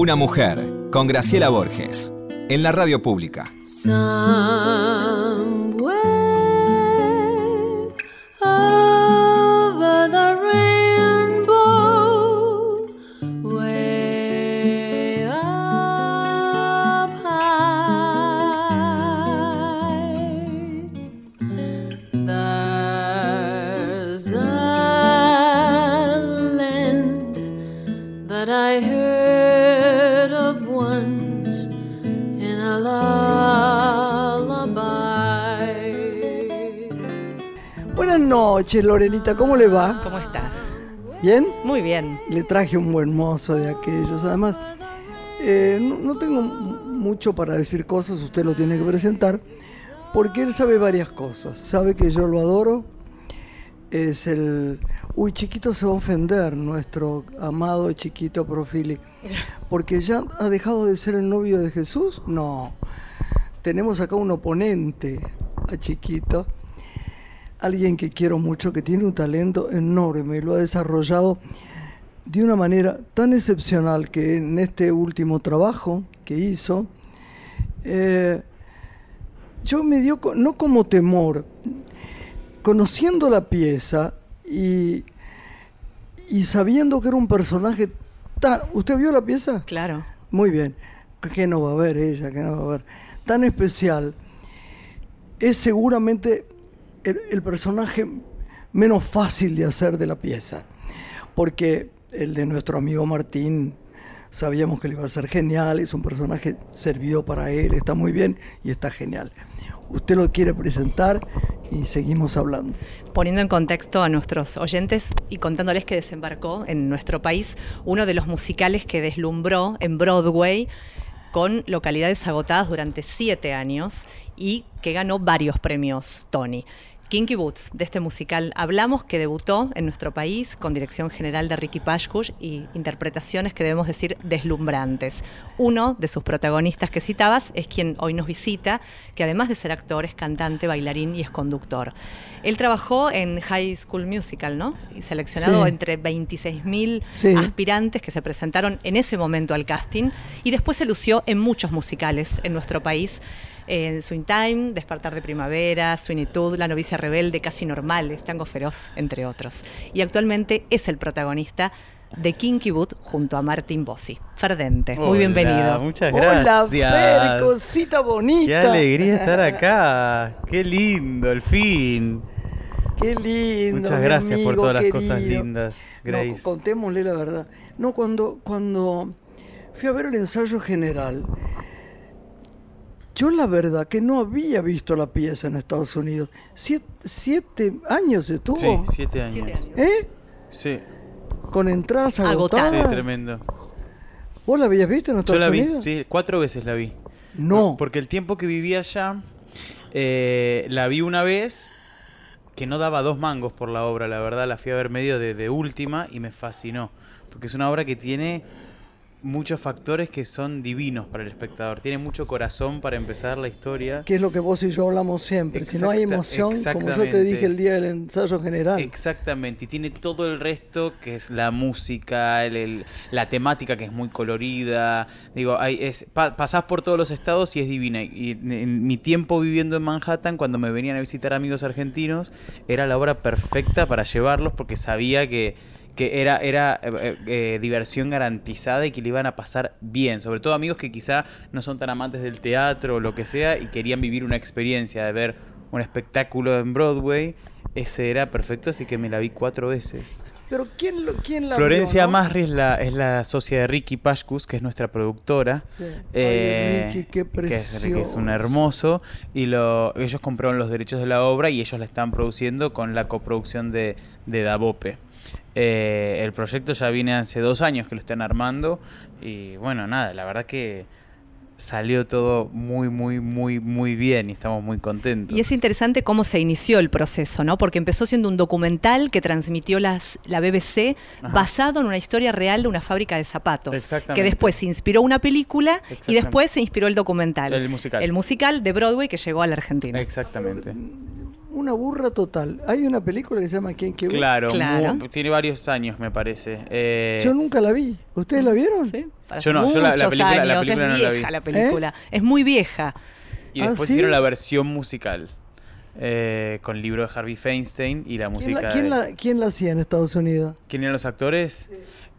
Una mujer, con Graciela Borges, en la radio pública. Noches, Lorenita, ¿cómo le va? ¿Cómo estás? ¿Bien? Muy bien. Le traje un buen mozo de aquellos. Además, eh, no, tengo mucho para decir cosas, usted lo tiene que presentar, porque él sabe varias cosas. Sabe que yo lo adoro. Es el. Uy, chiquito se va a ofender, nuestro amado chiquito Profili. Porque ya ha dejado de ser el novio de Jesús. No. Tenemos acá un oponente a chiquito alguien que quiero mucho, que tiene un talento enorme y lo ha desarrollado de una manera tan excepcional que en este último trabajo que hizo, eh, yo me dio, no como temor, conociendo la pieza y, y sabiendo que era un personaje tan... ¿Usted vio la pieza? Claro. Muy bien. Que no va a ver ella, que no va a ver. Tan especial. Es seguramente el, personaje menos fácil de hacer de la pieza, porque el de nuestro amigo Martín sabíamos que le iba a ser genial, es un personaje servido para él, está muy bien y está genial. Usted lo quiere presentar y seguimos hablando. Poniendo en contexto a nuestros oyentes y contándoles que desembarcó en nuestro país uno de los musicales que deslumbró en Broadway con localidades agotadas durante siete años y que ganó varios premios Tony. Kinky Boots, de este musical hablamos, que debutó en nuestro país con dirección general de Ricky Pashkush y interpretaciones que debemos decir deslumbrantes. Uno de sus protagonistas que citabas es quien hoy nos visita, que además de ser actor es cantante, bailarín y es conductor. Él trabajó en High School Musical, ¿no? Y seleccionado entre 26.000 aspirantes que se presentaron en ese momento al casting y después se lució en muchos musicales en nuestro país en Swing Time, Despertar de Primavera, Swinitud, La novicia rebelde, Casi Normales, Tango Feroz, entre otros. Y actualmente es el protagonista de Kinky Boot junto a Martín Bossi. Ferdente, muy bienvenido. Muchas gracias. Hola, Fer, cosita bonita. Qué alegría estar acá. Qué lindo, el fin. Qué lindo. Muchas gracias por todas las cosas lindas, Grace. No, contémosle la verdad. No, cuando, cuando fui a ver el ensayo general, yo la verdad que no había visto la pieza en Estados Unidos. Siete, años estuvo. Sí, siete años. ¿Eh? Sí. Con entradas agotadas. Sí, tremendo. ¿Vos la habías visto en Estados Yo la vi, sí, cuatro veces la vi. No. Porque el tiempo que vivía allá, eh, la vi una vez que no daba dos mangos por la obra, la verdad, la fui a ver medio de última y me fascinó. Porque es una obra que tiene muchos factores que son divinos para el espectador. Tiene mucho corazón para empezar la historia. Que es lo que vos y yo hablamos siempre. si no hay emoción, como yo te dije el día del ensayo general. Exactamente. Y tiene todo el resto, que es la música, la temática que es muy colorida. Digo, hay, es, pasás por todos los estados y es divina. Y en mi tiempo viviendo en Manhattan, cuando me venían a visitar amigos argentinos, era la obra perfecta para llevarlos porque sabía que que era, era eh, eh, diversión garantizada y que le iban a pasar bien. Sobre todo amigos que quizá no son tan amantes del teatro o lo que sea y querían vivir una experiencia de ver un espectáculo en Broadway. Ese era perfecto, así que me la vi cuatro veces. Pero ¿quién, lo, quién la Florencia vio, Masri es la, es la socia de Ricky Pashkus, que es nuestra productora. Sí. Eh, Ricky, qué que es, que es, un hermoso. Y lo, ellos compraron los derechos de la obra y ellos la están produciendo con la coproducción de, de Davope. Eh, el proyecto ya viene hace dos años que lo están armando y bueno, nada, la verdad que salió todo muy, muy, muy, muy bien y estamos muy contentos. Y es interesante cómo se inició el proceso, ¿no? Porque empezó siendo un documental que transmitió las, la BBC basado en una historia real de una fábrica de zapatos. Que después se inspiró una película y después se inspiró el documental. El musical. El musical de Broadway que llegó a la Argentina. Exactamente una burra total. Hay una película que se llama ¿Quién que vos? Claro, Claro. mu- tiene varios años, me parece. Eh, Yo nunca la vi. ¿Ustedes la vieron? Sí, Yo no, yo la- la película- la película es no la vi. vieja la película. Es muy vieja. y ¿Ah, después sí? hicieron la versión musical. eh, con el libro de Harvey Feinstein y la ¿Quién música. la, quién la- quién la hacía en Estados Unidos? ¿Quién eran los actores?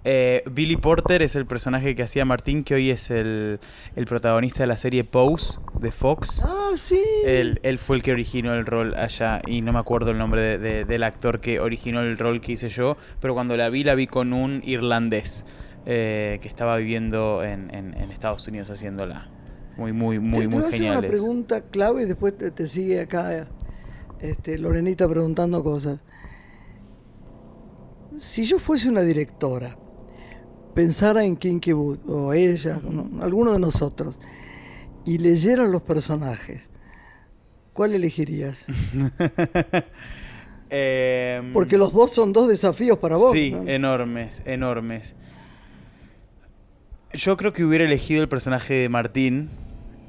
Eh, Billy Porter es el personaje que hacía Martín, que hoy es el, el protagonista de la serie Pose de Fox. Ah, sí. Él, él fue el que originó el rol allá y no me acuerdo el nombre de- de- del actor que originó el rol que hice yo, pero cuando la vi la vi con un irlandés eh, que estaba viviendo en, en- en Estados Unidos haciéndola. Muy, muy, muy, te, te muy a hacer una pregunta clave y después te, te sigue acá este, Lorenita preguntando cosas. Si yo fuese una directora, pensara en Kinky Wood, o ella, no, alguno de nosotros, y leyera los personajes, ¿cuál elegirías? Em, Porque los dos son dos desafíos para vos. Sí, ¿no? enormes, enormes. Yo creo que hubiera elegido el personaje de Martín.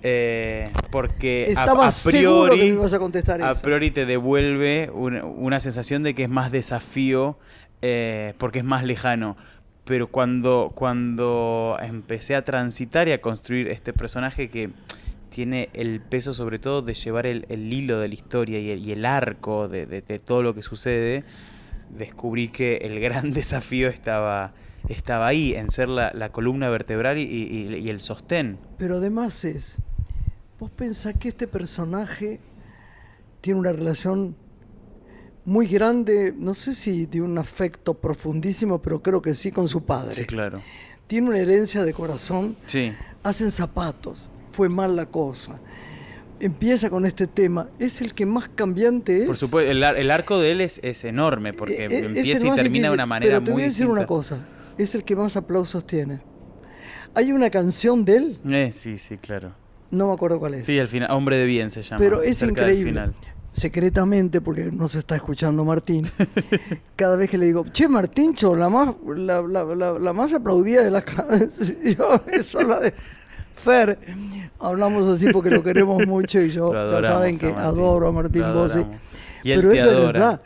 eh, porque a- priori, que me ibas a contestar a eso. priori te devuelve una, una sensación de que es más desafío eh, porque es más lejano. Pero cuando, cuando empecé a transitar y a construir este personaje que tiene el peso sobre todo de llevar el, el hilo de la historia y el, el arco de, de- todo lo que sucede, descubrí que el gran desafío estaba, estaba ahí, en ser la, la columna vertebral y, y- y el sostén. Pero además es, vos pensás que este personaje tiene una relación muy grande, no sé si de un afecto profundísimo, pero creo que sí con su padre. Sí, claro. Tiene una herencia de corazón, Sí, hacen zapatos, fue mal la cosa. Empieza con este tema, es el que más cambiante es. por supuesto, el, ar- el arco de él es, es enorme porque Eh, eh, es empieza el y termina de difícil, una manera Pero te voy a decir distinta. una cosa, es el que más aplausos tiene. Hay una canción de él, Eh, sí, sí, claro. no me acuerdo cuál es. Sí, al final, Hombre de Bien se llama. Pero es increíble. Secretamente, porque no se está escuchando Martín, cada vez que le digo, che, Martíncho, la más, la, la- la- la más aplaudida de las canciones, eso la de Fer. Hablamos así porque lo queremos mucho y yo, ya saben que adoro a Martín Bossi. Pero es adora. verdad,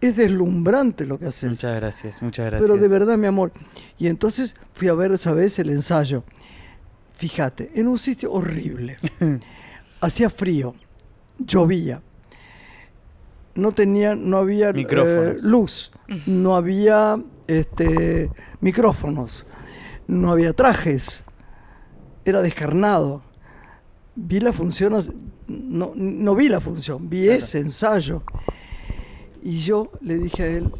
es deslumbrante lo que haces. Muchas gracias, muchas gracias. Pero de verdad, mi amor. Y entonces fui a ver esa vez el ensayo. Fíjate, en un sitio horrible. Hacía frío, llovía. No tenía, no había eh, luz, no había este, micrófonos, no había trajes. Era descarnado. Vi la función, no, no vi la función, vi Claro. ese ensayo. Y yo le dije a él,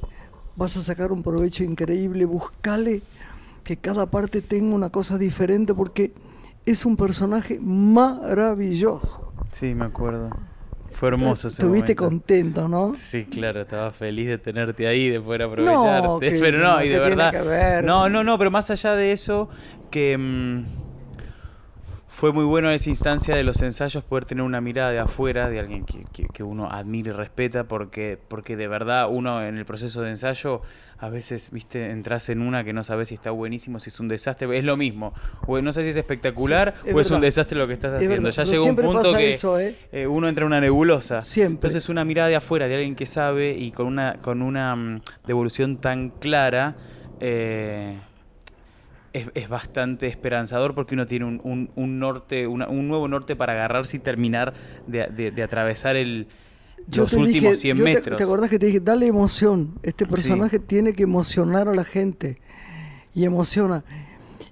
vas a sacar un provecho increíble, buscale que cada parte tenga una cosa diferente porque es un personaje maravilloso. Sí, me acuerdo. Fue hermoso ese Estuviste momento. contento, ¿no? Sí, claro, estaba feliz de tenerte ahí, de poder aprovecharte. que pero no, y de ¿qué tiene verdad. No, no, no, pero más allá de eso, que mm, fue muy bueno esa instancia de los ensayos poder tener una mirada de afuera, de alguien que, que- que uno admira y respeta, porque, porque de verdad uno en el proceso de ensayo a veces, viste, entras en una que no sabes si está buenísimo, si es un desastre, es lo mismo. O no sé si es espectacular Sí, es o es un desastre lo que estás Es haciendo. verdad, Ya llegó un punto que eso, ¿eh? eh, uno entra en una nebulosa. Siempre. Entonces una mirada de afuera, de alguien que sabe y con una, con una mm, devolución tan clara, eh, es, es bastante esperanzador porque uno tiene un, un- un norte, una- un nuevo norte para agarrarse y terminar de, de- de atravesar el, Yo los te últimos dije- 100 yo te- metros. Te, acordás que te dije, dale emoción. Este personaje tiene que emocionar a la gente. Y emociona.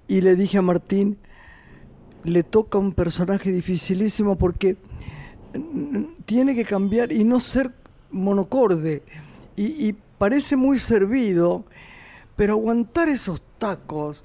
Y le dije a Martín, le toca un personaje dificilísimo porque tiene que cambiar y no ser monocorde. Y, y parece muy servido, pero aguantar esos tacos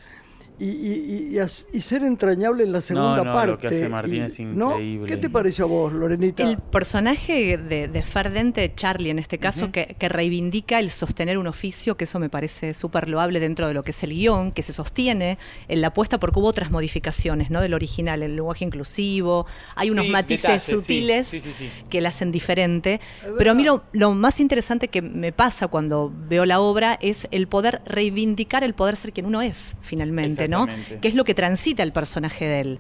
y, y- y- y ser entrañable en la segunda no, parte. lo que hace Martín y- es ¿no? increíble. ¿Qué te pareció a vos, Lorenita? El personaje de, de Ferdente, Charlie en este caso, que, que reivindica el sostener un oficio, que eso me parece súper loable dentro de lo que es el guion, que se sostiene en la apuesta porque hubo otras modificaciones ¿no? del original, el lenguaje inclusivo, hay unos Sí, matices detalles, sutiles sí, sí, sí. que la hacen diferente. Pero a mí lo, lo más interesante que me pasa cuando veo la obra es el poder reivindicar el poder ser quien uno es, finalmente, ¿no? Que es lo que transita el personaje de él.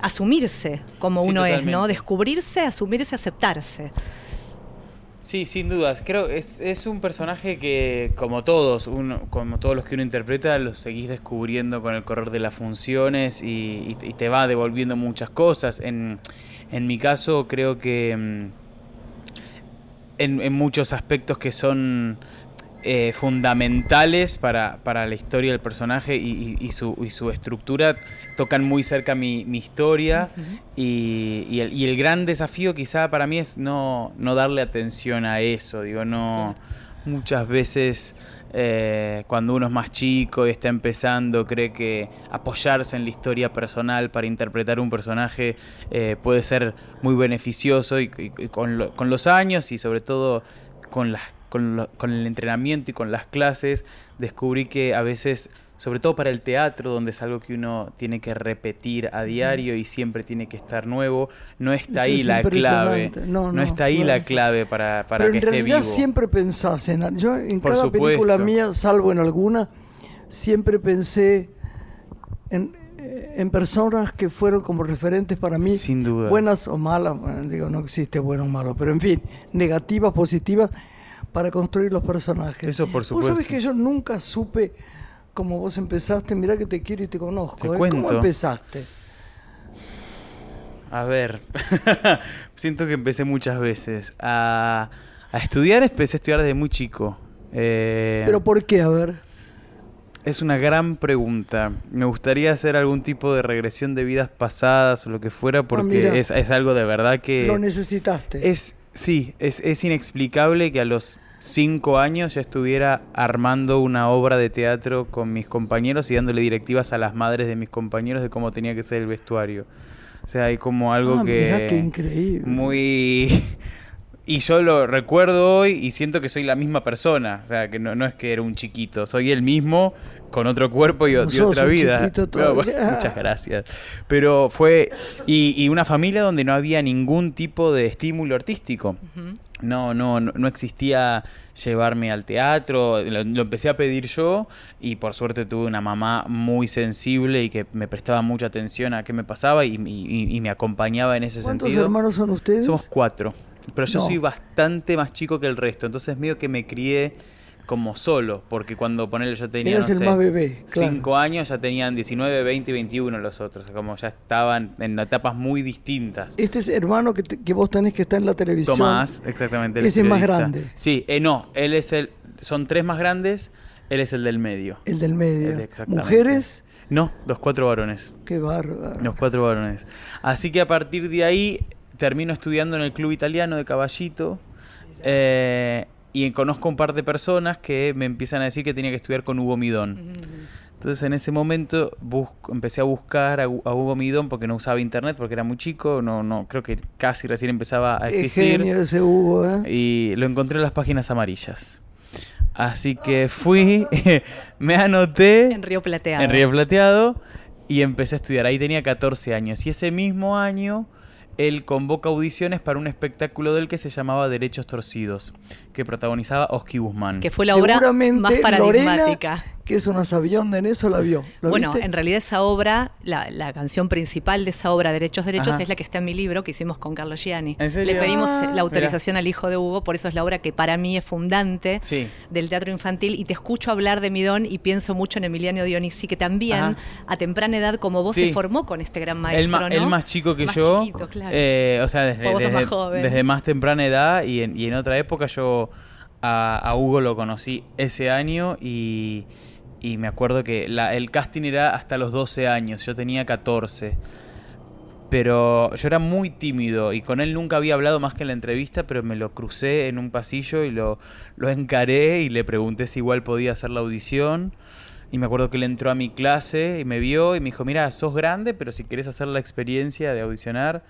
Asumirse como Sí, uno es, ¿no? Descubrirse, asumirse, aceptarse. Sí, sin dudas. Creo es, es un personaje que, como todos, uno, como todos los que uno interpreta, los seguís descubriendo con el correr de las funciones y, y- y te va devolviendo muchas cosas. En, en mi caso, creo que mm, en, en muchos aspectos que son eh, fundamentales para, para la historia del personaje y, y- y su, y su estructura, tocan muy cerca mi, mi historia. Y, y el, y el gran desafío quizá para mí es no, no darle atención a eso, digo, no muchas veces eh, cuando uno es más chico y está empezando cree que apoyarse en la historia personal para interpretar un personaje eh, puede ser muy beneficioso y, y- y con, lo- con los años y sobre todo con, las, con, lo- con el entrenamiento y con las clases descubrí que a veces sobre todo para el teatro, donde es algo que uno tiene que repetir a diario y siempre tiene que estar nuevo, no está ahí es la clave. No, No, no, está ahí la clave para, para Pero que en esté realidad vivo. siempre pensás en... Yo en Por cada película mía, salvo en alguna, siempre pensé en, eh, en personas que fueron como referentes para mí. Sin duda. Buenas o malas, digo, no existe bueno o malo, pero en fin, negativas, positivas, para construir los personajes. Eso por Vos sabés supuesto. que yo nunca supe cómo vos empezaste, mirá que te quiero y te conozco. Te ¿eh? ¿Cómo empezaste? A ver, siento que empecé muchas veces. A, a estudiar, empecé a estudiar desde muy chico. Eh, ¿Pero por qué? A ver. Es una gran pregunta. Me gustaría hacer algún tipo de regresión de vidas pasadas o lo que fuera, porque mira. es, es algo de verdad que... Lo necesitaste. Es, sí, es, es inexplicable que a los cinco años ya estuviera armando una obra de teatro con mis compañeros y dándole directivas a las madres de mis compañeros de cómo tenía que ser el vestuario. O sea, hay como algo Ah, que... mirá qué increíble. Muy... Y yo lo recuerdo hoy y siento que soy la misma persona. O sea, que no, no es que era un chiquito, soy el mismo con otro cuerpo y, otra vida. bueno, muchas gracias. Pero fue... Y, y una familia donde no había ningún tipo de estímulo artístico. No, no, no, no existía llevarme al teatro, lo, lo empecé a pedir yo y por suerte tuve una mamá muy sensible y que me prestaba mucha atención a qué me pasaba y, y- y me acompañaba en ese ¿Cuántos sentido. hermanos son ustedes? Somos cuatro, pero yo No. soy bastante más chico que el resto, entonces medio que me crié como solo, porque cuando ponerle yo tenía, no el sé, más bebé, claro. cinco años, ya tenían 19, 20 y 21 los otros, como ya estaban en etapas muy distintas. Este es hermano que, te- que vos tenés que estar en la televisión. Tomás, exactamente. el Ese es más grande. Sí, eh, no, él es el. Son tres más grandes, él es el del medio. El del medio. El-. Mujeres, No, los cuatro varones. qué bárbaro. Los cuatro varones. Así que a partir de ahí termino estudiando en el club italiano de Caballito. eh, y conozco un par de personas que me empiezan a decir que tenía que estudiar con Hugo Midón. Entonces en ese momento busco- empecé a buscar a, Hu- a Hugo Midón porque no usaba internet, porque era muy chico, no, no, creo que casi recién empezaba a Qué existir. genio ese Hugo, ¿eh? Y lo encontré en las páginas amarillas. Así que fui, me anoté En Río Plateado. en Río Plateado y empecé a estudiar. Ahí tenía 14 años. Y ese mismo año él convoca audiciones para un espectáculo del que se llamaba Derechos Torcidos, que protagonizaba Oski Guzmán. Que fue la obra más paradigmática. Lorena, que es una sabionda en eso, la vio. ¿Lo Bueno, viste? en realidad esa obra, la, la canción principal de esa obra, Derechos, Derechos, Ajá. es la que está en mi libro que hicimos con Carlos Gianni. ¿En serio? Le pedimos Ah, eh, la autorización al hijo de Hugo, por eso es la obra que para mí es fundante Sí. del teatro infantil. Y te escucho hablar de Midón y pienso mucho en Emiliano Dionisi, que también Ajá. a temprana edad, como vos, Sí. se formó con este gran maestro. Él, ma- ¿no? él más chico que Más yo. chiquito, claro. eh, o sea, desde, desde, más joven. desde más temprana edad y en, y en otra época yo a, Hugo lo conocí ese año y, y me acuerdo que la- el casting era hasta los 12 años, yo tenía 14. Pero yo era muy tímido y con él nunca había hablado más que en la entrevista, pero me lo crucé en un pasillo y lo, lo encaré y le pregunté si igual podía hacer la audición. Y me acuerdo que él entró a mi clase y me vio y me dijo, mira, sos grande, pero si querés hacer la experiencia de audicionar,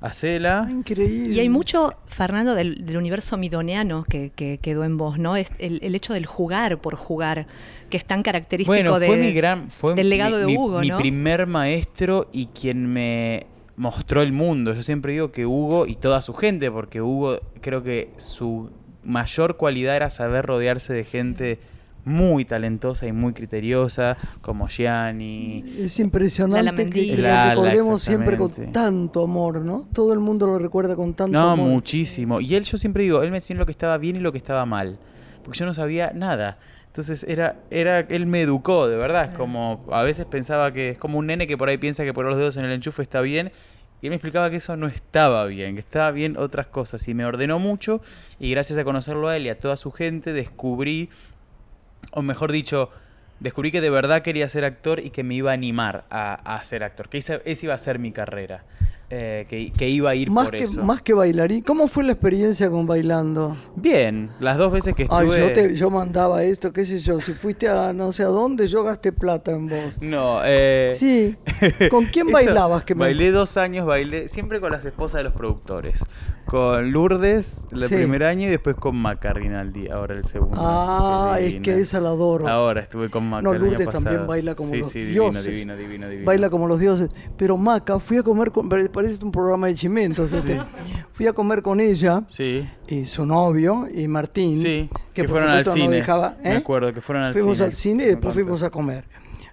hacela. Ah, Increíble. Y hay mucho, Fernando, del, del universo midoneano que, que quedó en vos, ¿no? Es el, el hecho del jugar por jugar, que es tan característico Bueno, de, fue mi gran, fue del mi- legado de mi, Hugo, mi ¿no? primer maestro y quien me mostró el mundo. Yo siempre digo que Hugo y toda su gente, porque Hugo creo que su mayor cualidad era saber rodearse de gente muy talentosa y muy criteriosa, como Gianni. Es impresionante que, que lo Lala, recordemos siempre con tanto amor, ¿no? Todo el mundo lo recuerda con tanto No, amor. muchísimo. Y él, yo siempre digo, él me enseñó lo que estaba bien y lo que estaba mal. Porque yo no sabía nada. Entonces era, era, él me educó, de verdad. Es como, a veces pensaba que es como un nene que por ahí piensa que poner los dedos en el enchufe está bien. Y él me explicaba que eso no estaba bien, que estaba bien otras cosas. Y me ordenó mucho. Y gracias a conocerlo a él y a toda su gente, descubrí, o mejor dicho, descubrí que de verdad quería ser actor y que me iba a animar a, a ser actor. Que esa, esa iba a ser mi carrera. eh, que, que iba a ir Más por que, eso. más que bailarín, ¿cómo fue la experiencia con bailando? Bien, las dos veces que Ay, estuve. yo, te, yo mandaba esto, qué sé yo. Si fuiste a no sé a dónde, yo gasté plata en vos. No, eh. Sí. ¿Con quién bailabas? Que me- Bailé dos años, bailé siempre con las esposas de los productores. Con Lourdes el Sí. primer año y después con Maca Rinaldi, ahora el segundo. Ah, es divina. que esa la adoro. Ahora estuve con Maca. No, el año Lourdes también baila como sí, los sí, dioses. Divino, divino, divino, Baila como los dioses. Pero Maca, fui a comer con. Parece un programa de chimentos. este. Fui a comer con ella y su novio y Martín. Sí, que, que por fueron al supuesto no cine. dejaba. Me ¿eh? acuerdo que fueron al fuimos cine. al cine y después fuimos a comer.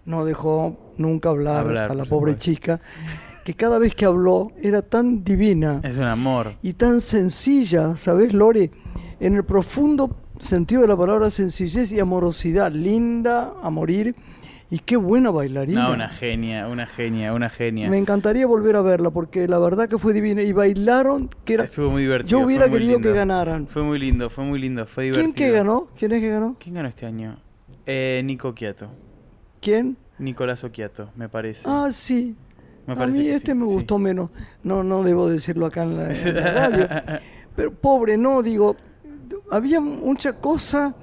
No dejó nunca hablar, Hablar, a la por pobre supuesto. chica, que cada vez que habló era tan divina Es un amor. y tan sencilla, ¿sabes, Lore? En el profundo sentido de la palabra sencillez y amorosidad, linda a morir y qué buena bailarina. No, una genia, una genia, una genia. Me encantaría volver a verla porque la verdad que fue divina y bailaron que era Estuvo muy divertido. yo hubiera querido que lindo. ganaran. Fue muy lindo, fue muy lindo, fue divertido. ¿Quién que ganó? ¿Quién es que ganó? ¿Quién ganó este año? Eh, Nico Quiato. ¿Quién? Nicolás Oquiato, me parece. Ah, sí. Me a mí este sí, me sí. gustó menos. No, no debo decirlo acá en la, en la radio. Pero pobre, no, digo, había mucha cosa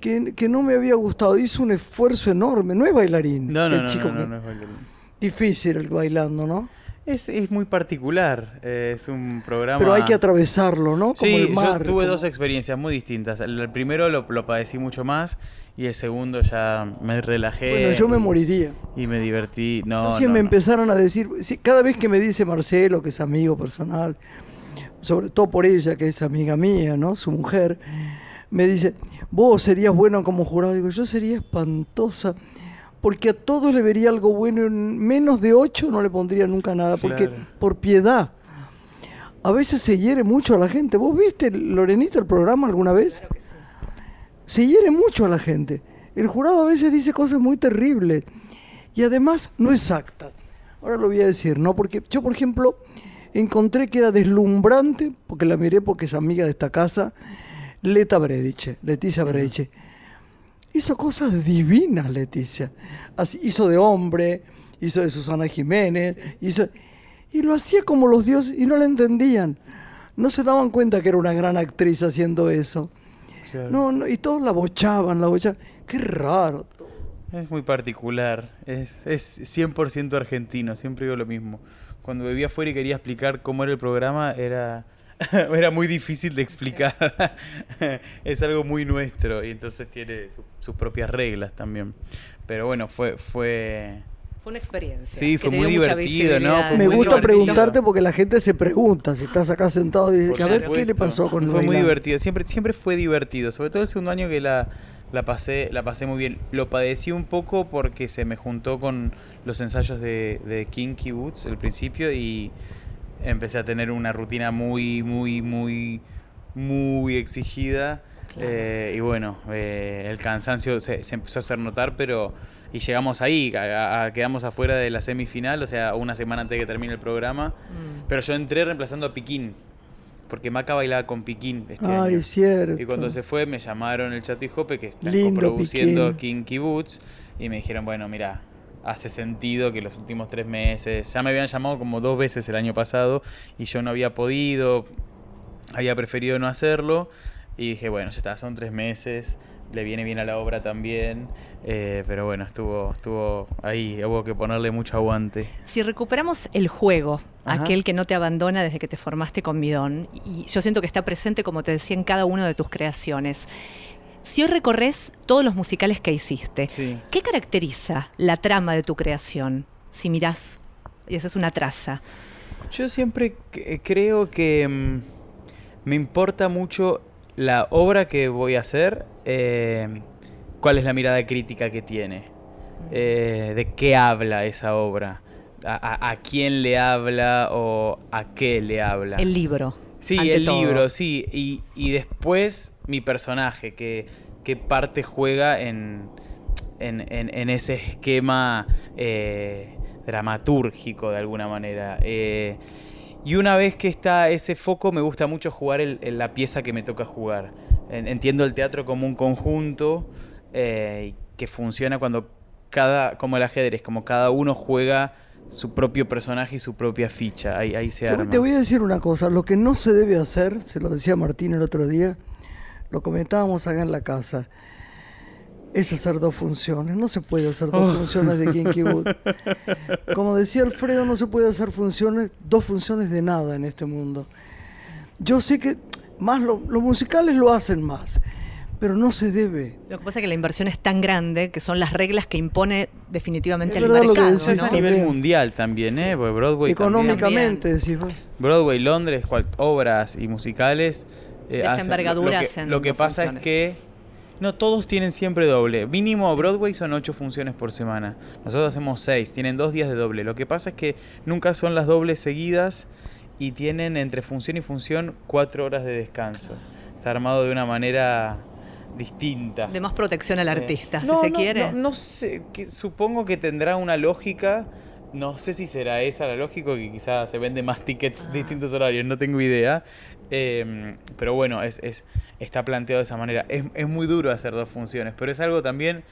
que, que no me había gustado. Hizo un esfuerzo enorme. No es bailarín. No, no, el no, chico no, no, es bailarín. Difícil el bailando, ¿no? Es, es muy particular, eh, es un programa... Pero hay que atravesarlo, ¿no? Como Sí, el mar. yo tuve como- dos experiencias muy distintas. El el primero lo, lo padecí mucho más y el segundo ya me relajé. Bueno, yo me moriría. Y me divertí. No, Yo si no, me no. empezaron a decir, sí, cada vez que me dice Marcelo, que es amigo personal, sobre todo por ella, que es amiga mía, ¿no? Su mujer, me dice, vos serías bueno como jurado. Digo, yo sería espantosa, porque a todos le vería algo bueno, en menos de ocho no le pondría nunca nada, porque Claro. por piedad. A veces se hiere mucho a la gente. ¿Vos viste, Lorenita, el programa alguna vez? Se hiere mucho a la gente. El jurado a veces dice cosas muy terribles y además no exactas. Ahora lo voy a decir, ¿no? Porque yo, por ejemplo, encontré que era deslumbrante, porque la miré porque es amiga de esta casa, Leta Brediche, Leticia Brediche. Hizo cosas divinas, Leticia. Así, hizo de hombre, hizo de Susana Jiménez, hizo... Y lo hacía como los dioses y no la entendían. No se daban cuenta que era una gran actriz haciendo eso. Claro. No, no, y todos la bochaban, la bochaban. Qué raro. todo. Es muy particular. Es, es 100% argentino. Siempre digo lo mismo. Cuando vivía afuera y quería explicar cómo era el programa, era, era muy difícil de explicar. es algo muy nuestro y entonces tiene su- sus propias reglas también. Pero bueno, fue... fue... Fue una experiencia. Sí, fue muy divertido, ¿no? Fue Me muy gusta divertido. preguntarte porque la gente se pregunta si estás acá sentado y dice, a ver, ¿qué le pasó con el Fue muy divertido, siempre, siempre fue divertido, sobre todo el segundo año que la, la, pasé, la pasé muy bien. Lo padecí un poco porque se me juntó con los ensayos de, de Kinky Boots al principio y empecé a tener una rutina muy, muy, muy, muy exigida. eh, y bueno, eh, el cansancio se, se empezó a hacer notar, pero... Y llegamos ahí, a- a- quedamos afuera de la semifinal, o sea, una semana antes de que termine el programa. Mm. Pero yo entré reemplazando a Piquín. Porque Maca bailaba con Piquín este Ay, año. cierto. Y cuando se fue me llamaron el Chato y Jope, que están produciendo. Kinky Boots, y me dijeron, bueno, mira, hace sentido que los últimos tres meses, ya me habían llamado como dos veces el año pasado, y yo no había podido, había preferido no hacerlo, y dije, bueno, ya está, son tres meses, le viene bien a la obra también, eh, pero bueno, estuvo, estuvo ahí, hubo que ponerle mucho aguante. Si recuperamos el juego, Ajá. aquel que no te abandona desde que te formaste con Midón, y yo siento que está presente, como te decía, en cada una de tus creaciones. Si hoy recorres todos los musicales que hiciste, Sí. ¿qué caracteriza la trama de tu creación? Si mirás y haces una traza. Yo siempre creo que mm, me importa mucho la obra que voy a hacer, eh, cuál es la mirada crítica que tiene, eh, de qué habla esa obra, a, a, quién le habla o a qué le habla. El libro. Sí, el libro, sí. Y, y, después mi personaje, que, qué parte juega en, en, en, ese esquema eh, dramatúrgico de alguna manera. Y una vez que está ese foco, me gusta mucho jugar en la pieza que me toca jugar. entiendo el teatro como un conjunto eh, que funciona cuando cada, como el ajedrez, como cada uno juega su propio personaje y su propia ficha. Ahí, ahí se arma. Te voy a decir una cosa, lo que no se debe hacer, se lo decía Martín el otro día, lo comentábamos acá en la casa, es hacer dos funciones. No se puede hacer dos oh. funciones de Kinky Wood. Como decía Alfredo, no se puede hacer funciones, dos funciones de nada en este mundo. Yo sé que más los musicales lo hacen más, pero no se debe. Lo que pasa es que la inversión es tan grande que son las reglas que impone definitivamente el mercado. Es a nivel mundial también, ¿eh? Broadway Económicamente, sí. Broadway, Londres, obras y musicales. Eh, de envergadura lo, que, lo que pasa es que no, todos tienen siempre doble. Mínimo Broadway son ocho funciones por semana. Nosotros hacemos seis, tienen dos días de doble. Lo que pasa es que nunca son las dobles seguidas y tienen entre función y función cuatro horas de descanso. Está armado de una manera distinta. De más protección al artista, si se quiere. No, sé, que, supongo que tendrá una lógica. No sé si será esa la lógica, que quizás se vende más tickets ah. distintos horarios, no tengo idea. Em, pero bueno, es, es, está planteado de esa manera. Es, es, muy duro hacer dos funciones, pero es algo también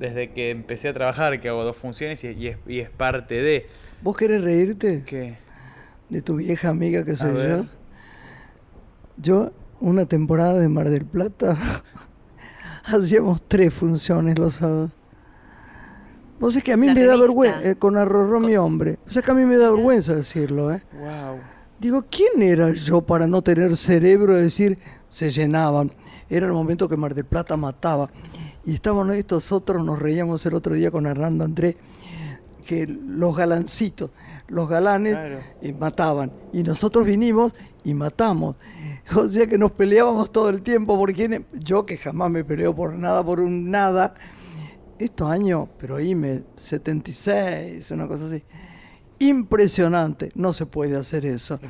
desde que empecé a trabajar que hago dos funciones y, es, y es, parte de... ¿Vos querés reírte? ¿Qué? De tu vieja amiga que soy yo. Yo, una temporada de Mar del Plata, hacíamos tres funciones los sábados. Vos es que a mí me da vergüenza, eh, con Arrorró mi hombre. O sea que a mí me da vergüenza decirlo, ¿eh? Wow. Digo, ¿quién era yo para no tener cerebro de decir, se llenaban? Era el momento que Mar del Plata mataba. Y estaban estos otros, nos reíamos el otro día con Hernando Andrés, que los galancitos, los galanes, y mataban. Y nosotros vinimos y matamos. O sea que nos peleábamos todo el tiempo porque yo que jamás me peleo por nada, por un nada. Estos años, pero ahí me 76, una cosa así impresionante. No se puede hacer eso.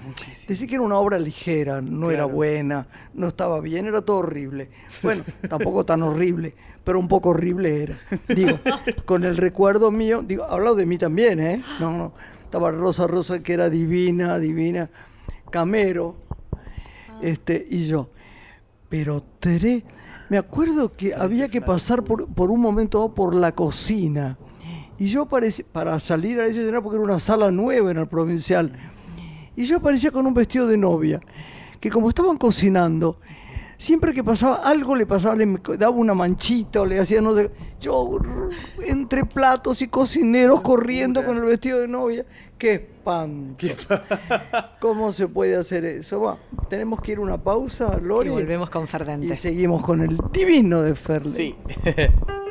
Decir que era una obra ligera, no era buena, no estaba bien, era todo horrible. Bueno, tampoco tan horrible, pero un poco horrible era. Digo, con el recuerdo mío, digo, hablado de mí también, ¿eh? No, no. Estaba Rosa Rosa, que era divina, divina. Camero, ah. este, y yo. Pero Teré, me acuerdo que había que pasar por, por un momento por la cocina. Y yo aparecía, para salir a ese porque era una sala nueva en el provincial, y yo aparecía con un vestido de novia, que como estaban cocinando, siempre que pasaba algo le pasaba, le daba una manchita o le hacía no sé, yo entre platos y cocineros corriendo con el vestido de novia, qué espanto. ¿Cómo se puede hacer eso? tenemos que ir a una pausa, Lori. Y volvemos con Ferdente. Y seguimos con el divino de Ferle. Sí.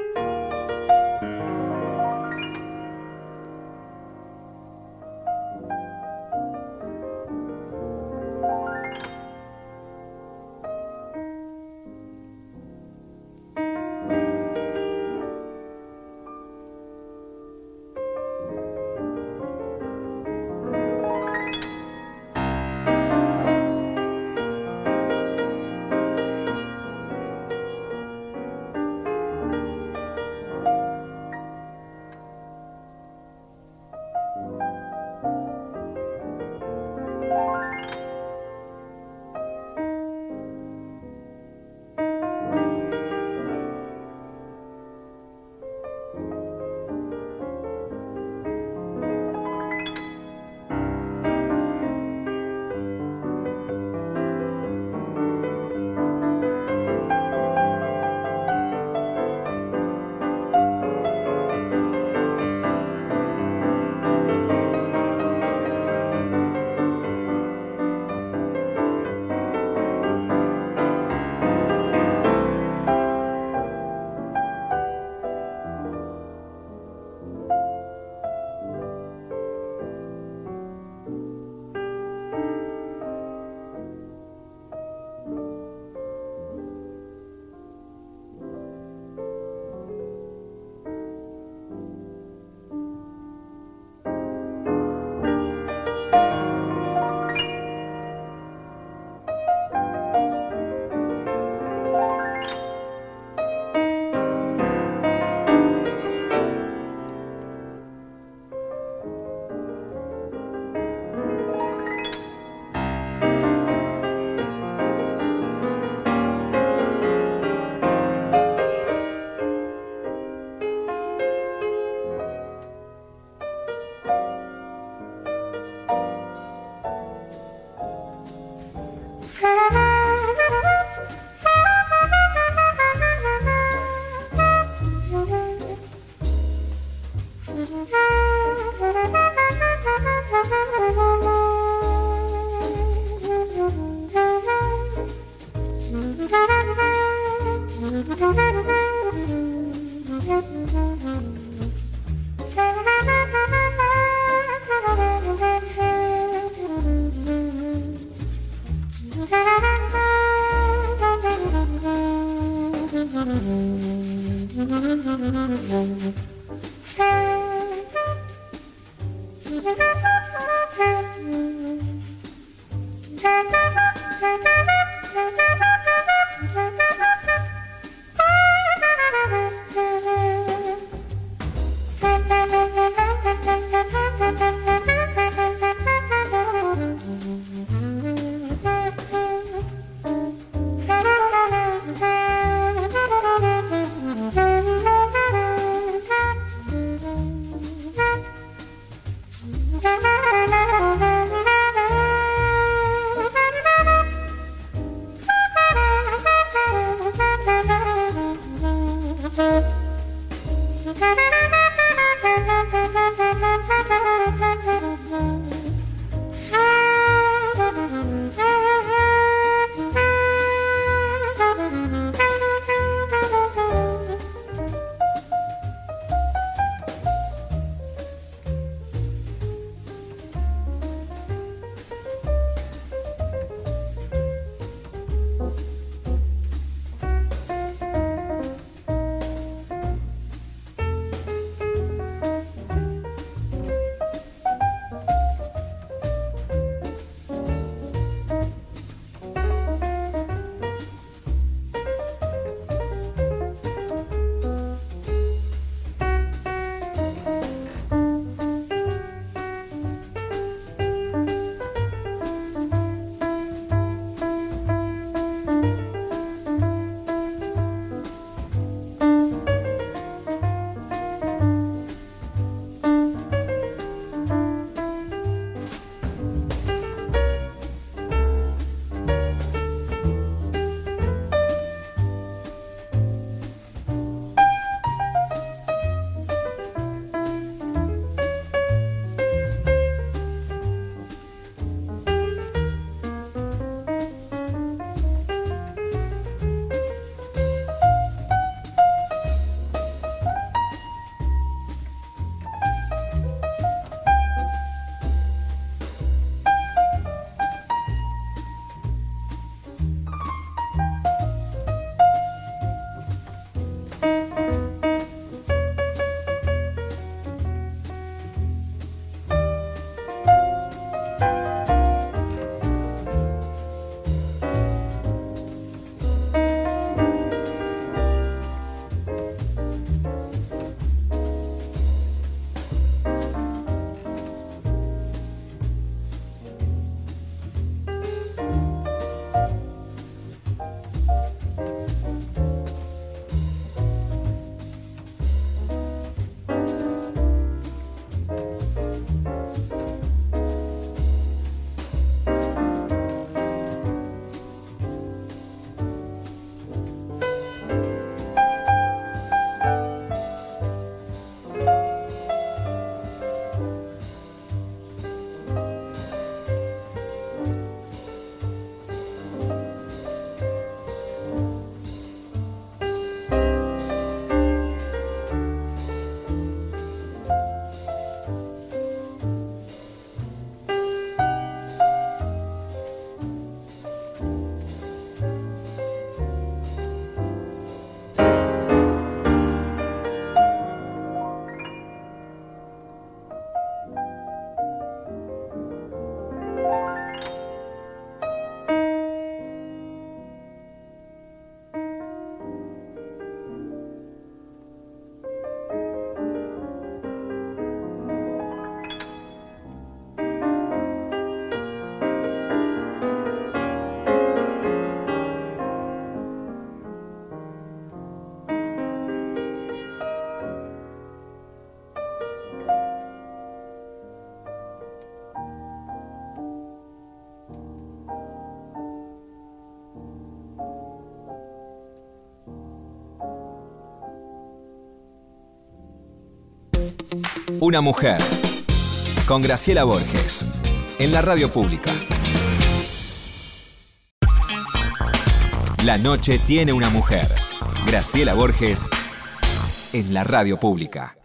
Una mujer. Con Graciela Borges. En la radio pública. La noche tiene una mujer. Graciela Borges. En la radio pública.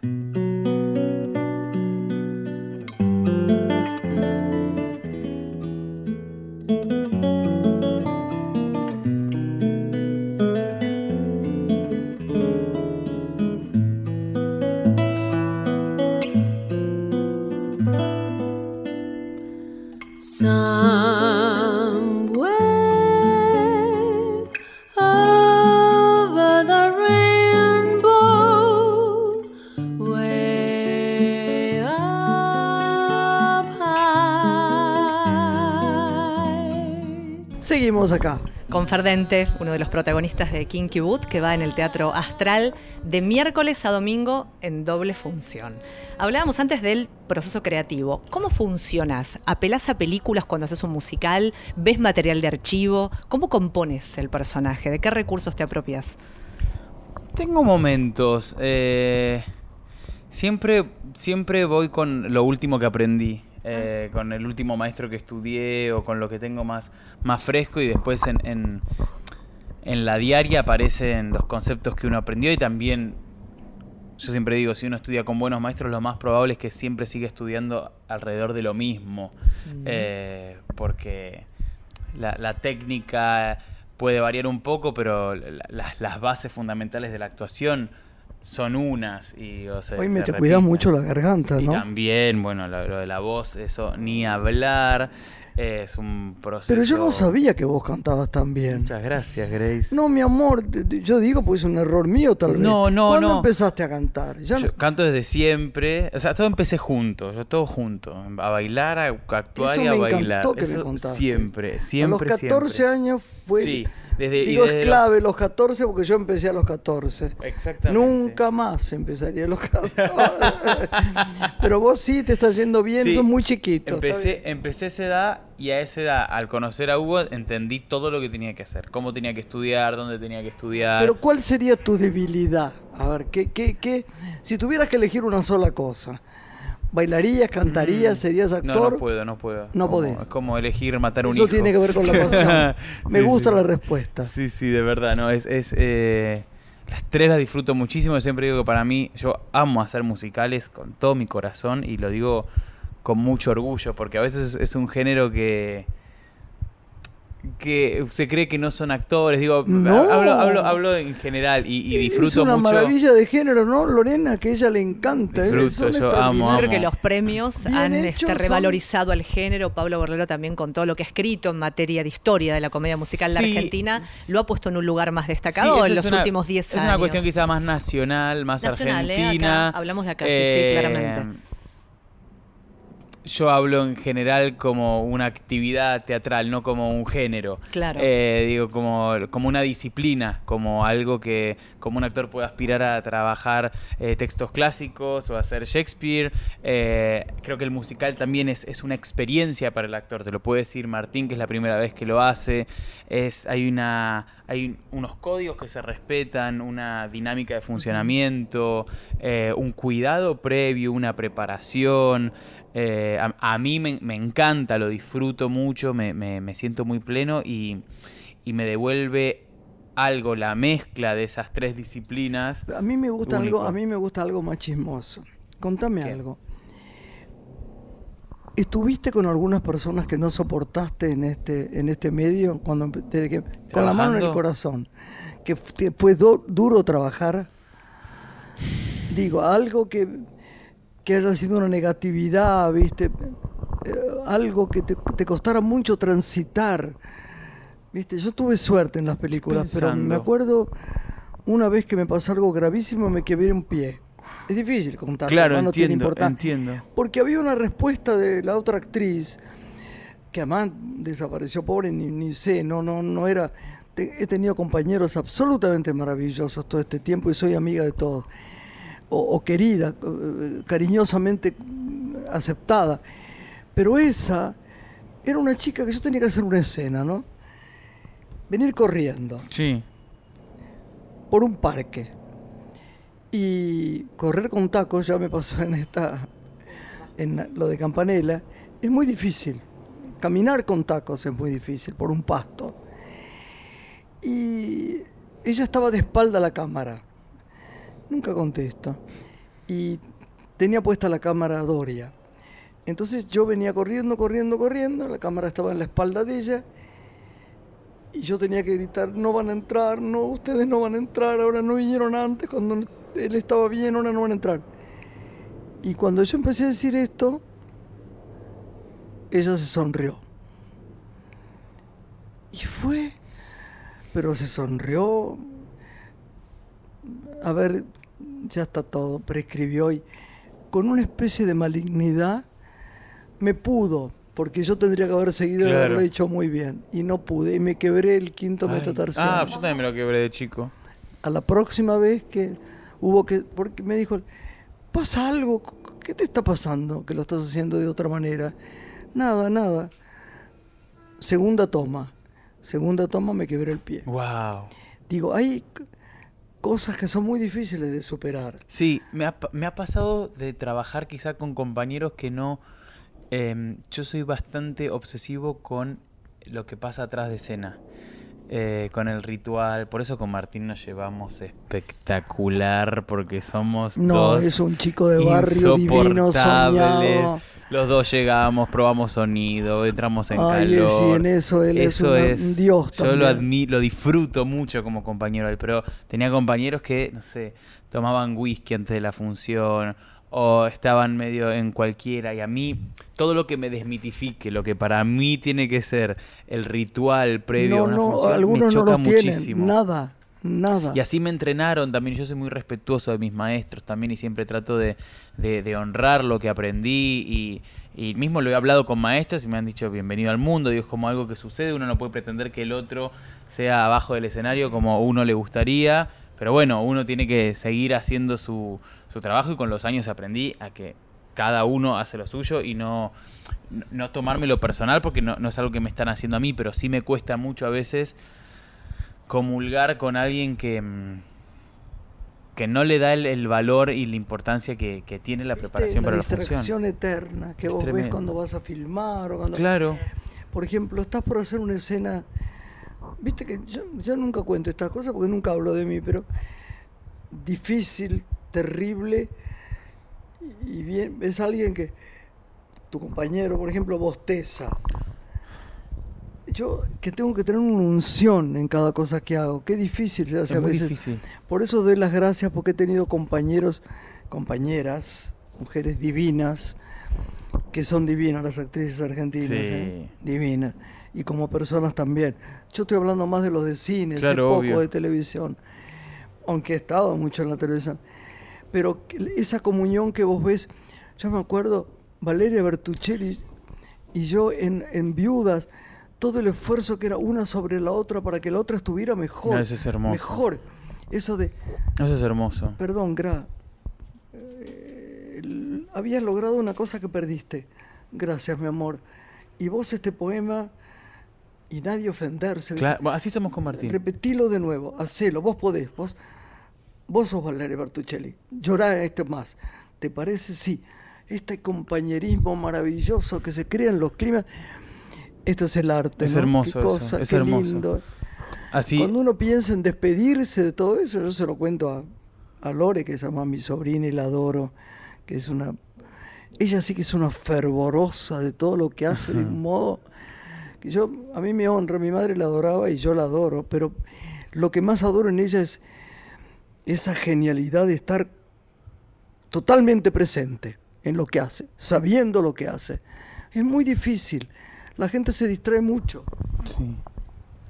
Seguimos acá. Con Ferdente, uno de los protagonistas de Kinky Boot, que va en el Teatro Astral de miércoles a domingo en doble función. Hablábamos antes del proceso creativo. ¿Cómo funcionas? ¿Apelás a películas cuando haces un musical? ¿Ves material de archivo? ¿Cómo compones el personaje? ¿De qué recursos te apropias? Tengo momentos. eh, siempre, siempre voy con lo último que aprendí. Eh, con el último maestro que estudié o con lo que tengo más, más fresco y después en, en, en la diaria aparecen los conceptos que uno aprendió y también, yo siempre digo, si uno estudia con buenos maestros, lo más probable es que siempre siga estudiando alrededor de lo mismo. Eh, porque la, la técnica puede variar un poco, pero la- las, las bases fundamentales de la actuación son unas. Y, o sea, Hoy me te cuidas mucho la garganta, Y ¿no? también, bueno, lo, lo de la voz, eso ni hablar, es un proceso. Pero yo no sabía que vos cantabas tan bien. Muchas gracias, Grace. No, mi amor, yo digo porque es un error mío tal vez. No, no, ¿Cuándo no. empezaste a cantar? Ya no- Yo canto desde siempre, o sea, todo empecé junto, yo todo junto, a bailar, a actuar Eso y a me bailar. encantó que me Eso contaste. Siempre, siempre. a los 14 siempre. años fue. Sí, desde- digo, desde es los- clave los 14 porque yo empecé a los 14. Exactamente. Nunca más empezaría a los 14. Pero vos sí te está yendo bien, Sí, sos muy chiquito. Empecé, empecé a esa edad y a esa edad, al conocer a Hugo, entendí todo lo que tenía que hacer, cómo tenía que estudiar, dónde tenía que estudiar. Pero ¿cuál sería tu debilidad? A ver, ¿qué, qué, qué? Si tuvieras que elegir una sola cosa, ¿bailarías, cantarías, Mm, serías No, actor? no puedo, no puedo. No Como- podés. Es como elegir matar un Eso hijo. tiene que ver con la pasión. Me Sí, gusta sí. la respuesta. Sí, sí, de verdad, no, es, es eh, las tres las disfruto muchísimo, siempre digo que para mí, yo amo hacer musicales con todo mi corazón y lo digo con mucho orgullo, porque a veces es un género que que se cree que no son actores, digo, No. hablo, hablo, hablo en general y, y disfruto es una mucho. maravilla de género, ¿no, Lorena? Que a ella le encanta. ¿eh? Disfruto, yo amo. Yo creo que los premios Bien han hechos este, son- revalorizado al género. Pablo Borrero también con todo lo que ha escrito en materia de historia de la comedia musical de Sí. Argentina, lo ha puesto en un lugar más destacado en los una- últimos 10 años. Es una cuestión quizá más nacional, más Nacional, ¿eh? argentina. Acá hablamos de acá, sí, sí, claramente. Yo hablo en general como una actividad teatral, no como un género. Claro. Eh, digo, como, como una disciplina, como algo que como un actor puede aspirar a trabajar eh, textos clásicos o hacer Shakespeare. Eh, creo que el musical también es, es una experiencia para el actor. Te lo puede decir Martín, que es la primera vez que lo hace. Es, hay, una, hay unos códigos que se respetan, una dinámica de funcionamiento, un cuidado previo, una preparación. Eh, a, a mí me, me encanta, lo disfruto mucho, me, me- me siento muy pleno y, y me devuelve algo, la mezcla de esas tres disciplinas. A mí me gusta Único. algo, a mí me gusta algo más chismoso. Contame ¿Qué? algo. ¿Estuviste con algunas personas que no soportaste en este, en este medio cuando empe- desde que- con la mano en el corazón? Que fue do- duro trabajar. Digo, algo que, que haya sido una negatividad, ¿viste? Eh, algo que te, te costara mucho transitar. ¿Viste? Yo tuve suerte en las películas, pero me acuerdo una vez que me pasó algo gravísimo, me quebré un pie. Es difícil contar, Claro, no tiene entiendo, importancia. entiendo. Porque había una respuesta de la otra actriz que además desapareció pobre, ni, ni sé, no, no, no era. te- he tenido compañeros absolutamente maravillosos todo este tiempo y soy amiga de todos. O, o querida, eh, cariñosamente aceptada. Pero esa era una chica que yo tenía que hacer una escena, ¿no? Venir corriendo Sí. por un parque. Y correr con tacos ya me pasó en esta, en lo de Campanella, es muy difícil. Caminar con tacos es muy difícil por un pasto. Y ella estaba de espalda a la cámara. Nunca contesto. Y tenía puesta la cámara Doria. Entonces yo venía corriendo, corriendo, corriendo, la cámara estaba en la espalda de ella y yo tenía que gritar, no van a entrar, no, ustedes no van a entrar, ahora no vinieron antes, cuando él estaba bien, ahora no van a entrar. Y cuando yo empecé a decir esto, ella se sonrió. Y fue, pero se sonrió. A ver, ya está todo, prescribió y con una especie de malignidad me pudo, porque yo tendría que haber seguido y haberlo hecho muy bien. Y no pude, y me quebré el quinto metatarsiano. Ah, yo también me lo quebré de chico. A la próxima vez que hubo que, porque me dijo, pasa algo, ¿qué te está pasando que lo estás haciendo de otra manera? Nada, nada. Segunda toma, segunda toma me quebré el pie. Wow. Digo, hay cosas que son muy difíciles de superar. Sí, me ha, pasado de trabajar quizá con compañeros que no... em, yo soy bastante obsesivo con lo que pasa atrás de escena. Eh, con el ritual, por eso con Martín nos llevamos espectacular, porque somos No, dos es un chico de barrio divino, soñado. Los dos llegamos, probamos sonido, entramos en Ay, calor. sí, en eso él es un dios Yo lo también. admiro, lo disfruto mucho como compañero, pero tenía compañeros que, no sé, tomaban whisky antes de la función o estaban medio en cualquiera y a mí todo lo que me desmitifique, lo que para mí tiene que ser el ritual previo a No, una no, función, me algunos no choca tienen, muchísimo. nada, nada. Y así me entrenaron también. Yo soy muy respetuoso de mis maestros también y siempre trato de, de- de honrar lo que aprendí. Y, y mismo lo he hablado con maestros y me han dicho bienvenido al mundo. Digo, es como algo que sucede. Uno no puede pretender que el otro sea abajo del escenario como uno le gustaría. Pero bueno, uno tiene que seguir haciendo su, su trabajo y con los años aprendí a que cada uno hace lo suyo y no, no, tomármelo personal porque no, no es algo que me están haciendo a mí, pero sí me cuesta mucho a veces comulgar con alguien que, mm, que no le da el, el valor y la importancia que, que tiene la preparación para la distracción función. eterna que Es vos ves cuando vas a filmar o cuando... Claro, Por ejemplo, estás por hacer una escena. Viste que yo, yo nunca cuento estas cosas porque nunca hablo de mí, pero difícil, terrible. Y bien, es alguien que tu compañero, por ejemplo, bosteza. Yo que tengo que tener una unción en cada cosa que hago. Qué difícil se hace es a muy veces. difícil. Por eso doy las gracias porque he tenido compañeros, compañeras, mujeres divinas, que son divinas las actrices argentinas, Sí. ¿eh? divinas, y como personas también. Yo estoy hablando más de los de cine, Claro, poco de televisión, aunque he estado mucho en la televisión. Pero esa comunión que vos ves, yo me acuerdo, Valeria Bertuccelli y yo en, en Viudas, todo el esfuerzo que era una sobre la otra para que la otra estuviera mejor. No, eso es hermoso. Mejor. Eso de, Eso es hermoso. perdón, Gra, eh, el- habías logrado una cosa que perdiste. Gracias, mi amor. Y vos este poema, y nadie ofenderse. ¿viste? Cla- bueno, así somos con Martín. Repetilo de nuevo, hacelo, vos podés, vos, vos sos Valeria Bertuccelli, llorá este más. ¿Te parece? Sí. Este compañerismo maravilloso que se crea en los climas. Esto es el arte. Es ¿no? hermoso Qué eso, cosa, es qué hermoso. lindo. Así, Cuando uno piensa en despedirse de todo eso, yo se lo cuento a, a Lore, que es además mi sobrina y la adoro, que es una... Ella sí que es una fervorosa de todo lo que hace, de un modo que yo, a mí me honra, mi madre la adoraba y yo la adoro, pero lo que más adoro en ella es esa genialidad de estar totalmente presente en lo que hace, sabiendo lo que hace. Es muy difícil, la gente se distrae mucho. sí.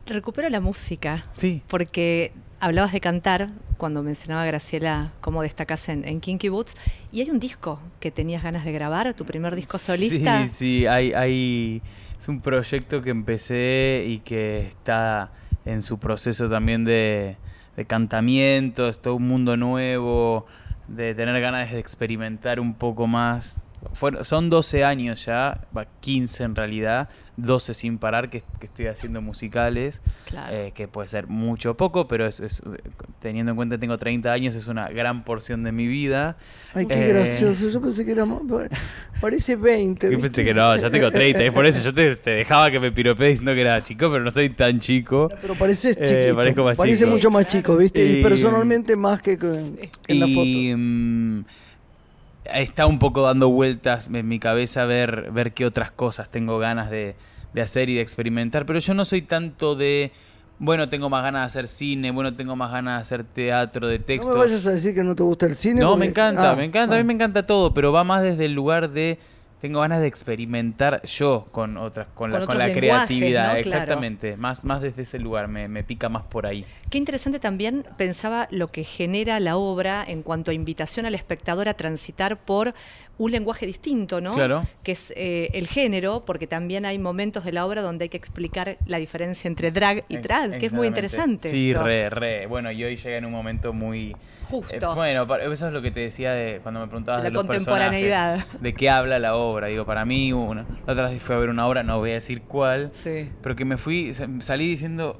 Recupero la música. Sí. Porque hablabas de cantar cuando mencionaba Graciela cómo destacás en, en Kinky Boots. Y hay un disco que tenías ganas de grabar, tu primer disco solista. Sí, sí, hay, hay, es un proyecto que empecé y que está en su proceso también de, de cantamiento, es todo un mundo nuevo, de tener ganas de experimentar un poco más. Fueron- son 12 años ya, va, 15 en realidad, 12 sin parar que, que estoy haciendo musicales, Claro. eh, que puede ser mucho o poco, pero es, es, eh, teniendo en cuenta que tengo 30 años es una gran porción de mi vida. Ay, qué Eh, gracioso. Yo pensé que era más- Parece 20. Yo ¿viste? pensé que no, ya tengo 30, es por eso yo te, te dejaba que me piropeé diciendo que era chico, pero no soy tan chico. Pero pareces Eh, chiquito. parezco más Parece chico. mucho más chico, ¿viste? Y, Y- personalmente más que que en la foto. Y mm, está un poco dando vueltas en mi cabeza ver, ver qué otras cosas tengo ganas de, de hacer y de experimentar. Pero yo no soy tanto de, bueno, tengo más ganas de hacer cine, bueno, tengo más ganas de hacer teatro, de texto. No me vayas a decir que no te gusta el cine. No, porque- me encanta, Ah, me encanta, a ah. mí me encanta todo, pero va más desde el lugar de tengo ganas de experimentar yo con otras, con, la, Con creatividad, ¿no? Claro. exactamente, más, más desde ese lugar, me, me pica más por ahí. Qué interesante también pensaba lo que genera la obra en cuanto a invitación al espectador a transitar por un lenguaje distinto, ¿no? Claro. Que es eh, el género, porque también hay momentos de la obra donde hay que explicar la diferencia entre drag y trans, que es muy interesante. Sí, esto. re, re. Bueno, y hoy llega en un momento muy... Justo. Eh, bueno, pa- eso es lo que te decía de cuando me preguntabas La de los contemporaneidad. personajes, de qué habla la obra. Digo, para mí, una, la otra vez fui a ver una obra, no voy a decir cuál, Sí. pero que me fui, sa- salí diciendo,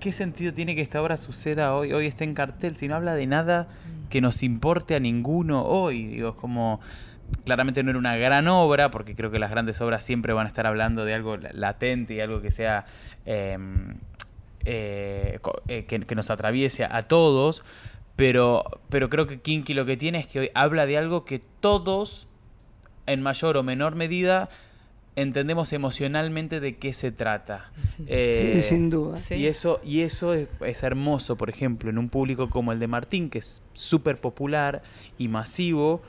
¿qué sentido tiene que esta obra suceda hoy? Hoy está en cartel, si no habla de nada que nos importe a ninguno hoy. Digo, es como, claramente no era una gran obra, porque creo que las grandes obras siempre van a estar hablando de algo la- latente y algo que sea... em, eh, eh, que, que nos atraviese a todos, pero, pero creo que Kinky lo que tiene es que hoy habla de algo que todos, en mayor o menor medida, entendemos emocionalmente de qué se trata. Eh, Sí, sin duda. Sí. Y eso, y eso es, es hermoso, por ejemplo, en un público como el de Martín, que es súper popular y masivo,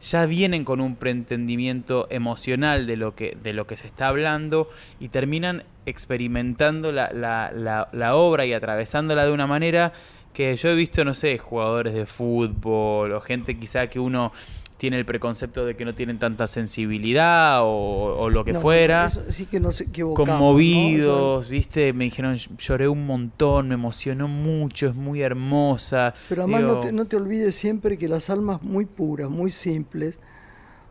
ya vienen con un preentendimiento emocional de lo que, de lo que se está hablando y terminan experimentando la, la- la- la obra y atravesándola de una manera que yo he visto, no sé, jugadores de fútbol o gente quizá que uno tiene el preconcepto de que no tienen tanta sensibilidad o, o lo que No, fuera eso sí que nos equivocamos. ¿no? conmovidos, ¿viste? Me dijeron, lloré un montón, me emocionó mucho, es muy hermosa. Pero además no te, no te olvides siempre que las almas muy puras, muy simples,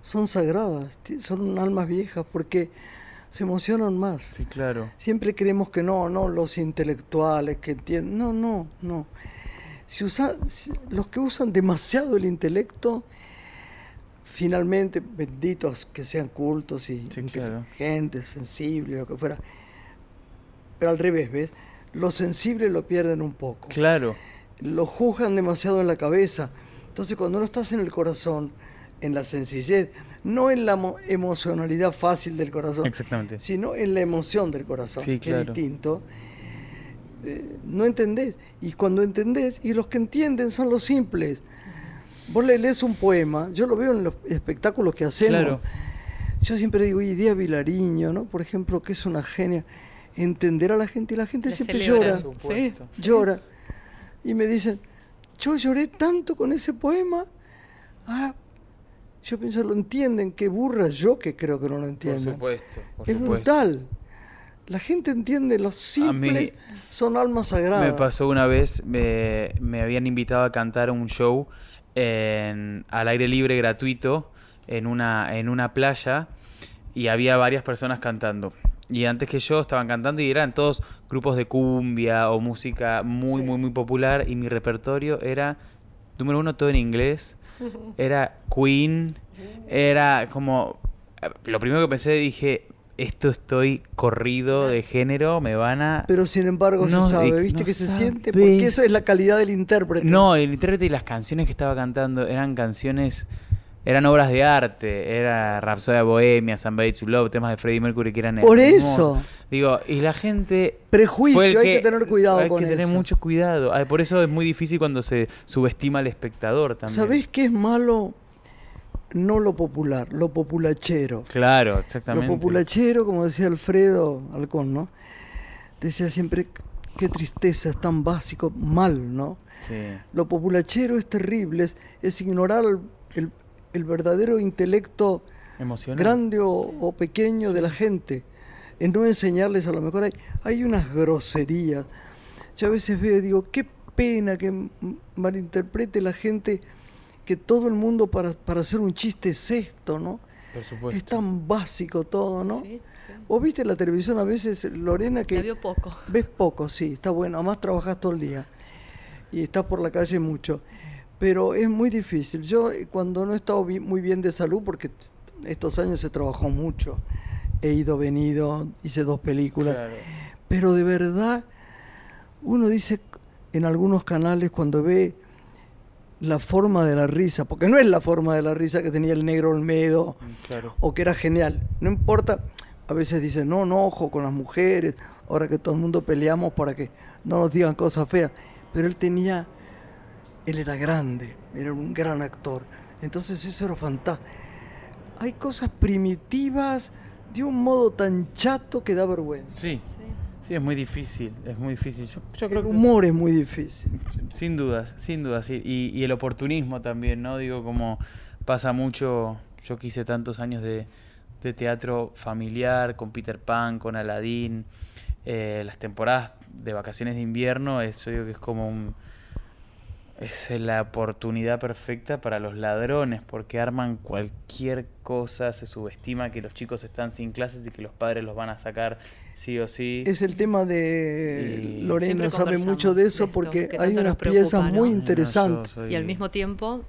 son sagradas, son almas viejas porque se emocionan más. Sí, claro. Siempre creemos que no, no, los intelectuales que entienden. No, no, no. Si usa, los que usan demasiado el intelecto, finalmente, benditos que sean cultos y Sí, claro. inteligentes, sensibles, lo que fuera. Pero al revés, ¿ves? Los sensibles lo pierden un poco Claro. lo juzgan demasiado en la cabeza. Entonces, cuando no estás en el corazón, en la sencillez, no en la mo- emocionalidad fácil del corazón, Exactamente. sino en la emoción del corazón, Sí, que claro. es distinto, eh, no entendés. Y cuando entendés, y los que entienden son los simples. Vos le lees un poema, yo lo veo en los espectáculos que hacemos. Claro. Yo siempre digo, Idea Vilariño, ¿no? Por ejemplo, que es una genia. Entender a la gente, y la gente siempre celebra. llora Sí. llora. Y me dicen, yo lloré tanto con ese poema. Ah, yo pienso, lo entienden, qué burra yo que creo que no lo Por entienden. supuesto. por es supuesto. brutal. La gente entiende, los simples son almas sagradas. Me pasó una vez, me, me habían invitado a cantar un show en- al aire libre gratuito en una, en una playa y había varias personas cantando. Y antes que yo estaban cantando y eran todos grupos de cumbia o música muy, muy, muy popular y mi repertorio era, número uno, todo en inglés, era Queen, era como, lo primero que pensé dije, esto estoy corrido de género, me van a... Pero sin embargo No, se sabe, ¿viste no que se siente? Porque eso es la calidad del intérprete. No, el intérprete y las canciones que estaba cantando eran canciones, eran obras de arte, era Rhapsodia Bohemia, Somebody to Love, temas de Freddie Mercury que eran Por hermosos. eso. Digo, y la gente... Prejuicio, hay que tener cuidado Hay con que tener eso. mucho cuidado. Ah, Por eso es muy difícil cuando se subestima al espectador también. ¿Sabés qué es malo? No lo popular, lo populachero. Claro, exactamente. Lo populachero, como decía Alfredo Alcón, ¿no? Decía siempre, qué tristeza, es tan básico, mal, ¿no? Sí. Lo populachero es terrible, es, es ignorar el, el- el verdadero intelecto Emocionante. grande o, o pequeño de la gente, en no enseñarles a lo mejor hay, hay unas groserías. Yo a veces veo y digo, qué pena que malinterprete la gente que todo el mundo para, para hacer un chiste es esto, ¿no? Por supuesto. Es tan básico todo, ¿no? Sí, sí. Vos viste la televisión a veces, Lorena, La que vio poco. ves poco, sí, está bueno, además trabajás todo el día y estás por la calle mucho, pero es muy difícil. Yo eh, cuando no he estado bi- muy bien de salud, porque estos años se trabajó mucho, he ido, venido, hice dos películas, Claro. pero de verdad uno dice en algunos canales cuando ve la forma de la risa, porque no es la forma de la risa que tenía el negro Olmedo, Claro. o que era genial. No importa, a veces dicen, no, no, ojo con las mujeres, ahora que todo el mundo peleamos para que no nos digan cosas feas. Pero él tenía, él era grande, era un gran actor. Entonces eso era fantástico. Hay cosas primitivas de un modo tan chato que da vergüenza. Sí, sí, es muy difícil, es muy difícil. Yo, yo creo El que humor es muy difícil. Sin dudas, sin dudas. sí. Y, y el oportunismo también, ¿no? Digo, como pasa mucho, yo que hice tantos años de, de teatro familiar, con Peter Pan, con Aladdin, eh, las temporadas de vacaciones de invierno, es, yo digo que es como un... Es la oportunidad perfecta para los ladrones, porque arman cualquier cosa, se subestima que los chicos están sin clases y que los padres los van a sacar sí o sí. Es el tema de Y- Lorena, sabe mucho de de eso esto, porque que hay unas piezas ¿no? muy No, interesantes. soy- Y al mismo tiempo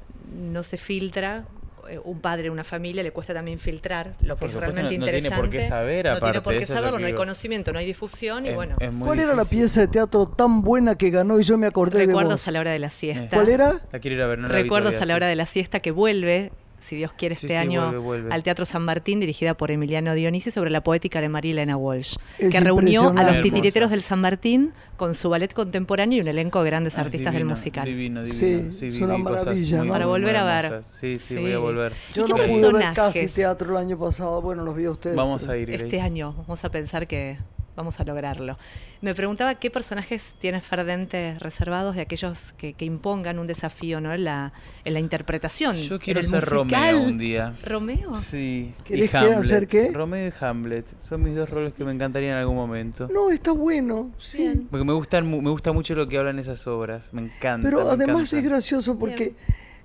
no se filtra. eh, Un padre, una familia, le cuesta también filtrar lo que Por es supuesto, realmente no- no tiene interesante. por qué saber, No aparte, tiene por qué saberlo, no hay conocimiento, no hay difusión y Es- bueno. es muy ¿Cuál era la difícil. pieza de teatro tan buena que ganó y yo me acordé de Recuerdos a la hora de la siesta. ¿Cuál era? La quiero ir a ver, no la vi Recuerdos todavía, a la sí. hora de la siesta que vuelve, si Dios quiere, Sí, este sí, año vuelve, vuelve. al Teatro San Martín, dirigida por Emiliano Dionisi, sobre la poética de María Elena Walsh, Es que reunió a los titiriteros del San Martín con su ballet contemporáneo y un elenco de grandes Ah, artistas del divino, musical. Divino, divino. Sí, Sí, es una maravilla, ¿no? Para volver a ver. Sí, sí, Sí. voy a volver. Yo ¿Y no pude ver casi teatro el año pasado, bueno, los vi a ustedes. Vamos a ir, Este Grace. año vamos a pensar que vamos a lograrlo. Me preguntaba qué personajes tienes Ferdente reservados de aquellos que, que impongan un desafío ¿no? en, la, en la interpretación. Yo quiero ser musical. Romeo un día. ¿Romeo? Sí. ¿Querés y Hamlet. hacer qué? Romeo y Hamlet. Son mis dos roles que me encantarían en algún momento. No, está bueno, sí. Bien. Porque me gustan, mu- me gusta mucho lo que hablan esas obras. Me encanta. Pero me además encanta. es gracioso porque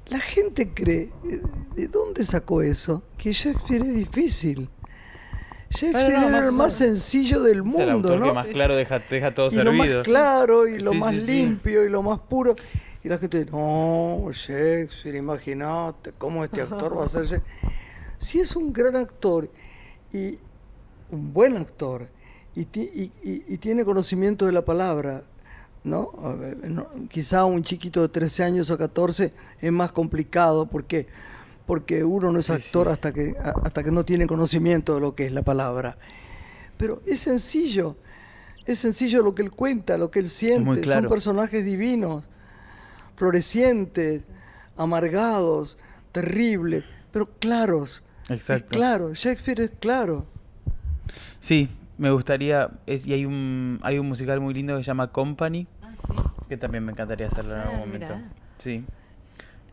la gente cree, eh, ¿de dónde sacó eso? Que Shakespeare es difícil. Shakespeare no, era el más sencillo del Es el mundo, autor ¿no? que más claro deja, deja todo y lo más servido. claro y lo Sí, más sí, sí. limpio y lo más puro. Y la gente, no, Shakespeare, imagínate cómo este actor va a ser Shakespeare. Si es un gran actor y un buen actor y, ti- y- y- y tiene conocimiento de la palabra, ¿no? A ver, no, Quizá un chiquito de 13 años o 14 es más complicado porque, porque uno no es actor sí. Hasta, que, hasta que no tiene conocimiento de lo que es la palabra. Pero es sencillo, es sencillo lo que él cuenta, lo que él siente. claro. Son personajes divinos, florecientes, amargados, terribles, pero claros. Exacto. Es claro, Shakespeare es claro. Sí, me gustaría. Es, y hay un, hay un musical muy lindo que se llama Company, Ah, sí. que también me encantaría hacerlo en algún Ah, momento. mirá. Sí.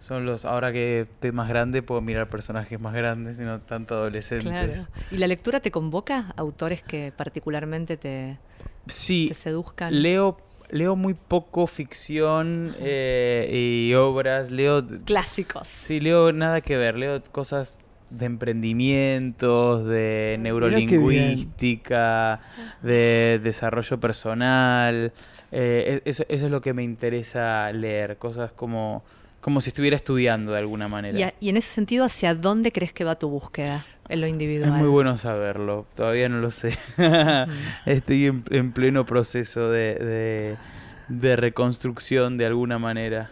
Son los. Ahora que estoy más grande, puedo mirar personajes más grandes y no tanto adolescentes. Claro. ¿Y la lectura te convoca? ¿Autores que particularmente te, Sí, te seduzcan? leo, leo muy poco ficción eh, y obras. Leo. Clásicos. Sí, leo nada que ver. Leo cosas de emprendimientos, de neurolingüística, de desarrollo personal. Eh, e- eso, eso es lo que me interesa leer. Cosas como, como si estuviera estudiando de alguna manera. Y, a- y en ese sentido, ¿hacia dónde crees que va tu búsqueda en lo individual? Es muy bueno saberlo, todavía no lo sé. Estoy en, en pleno proceso de, de- de reconstrucción de alguna manera.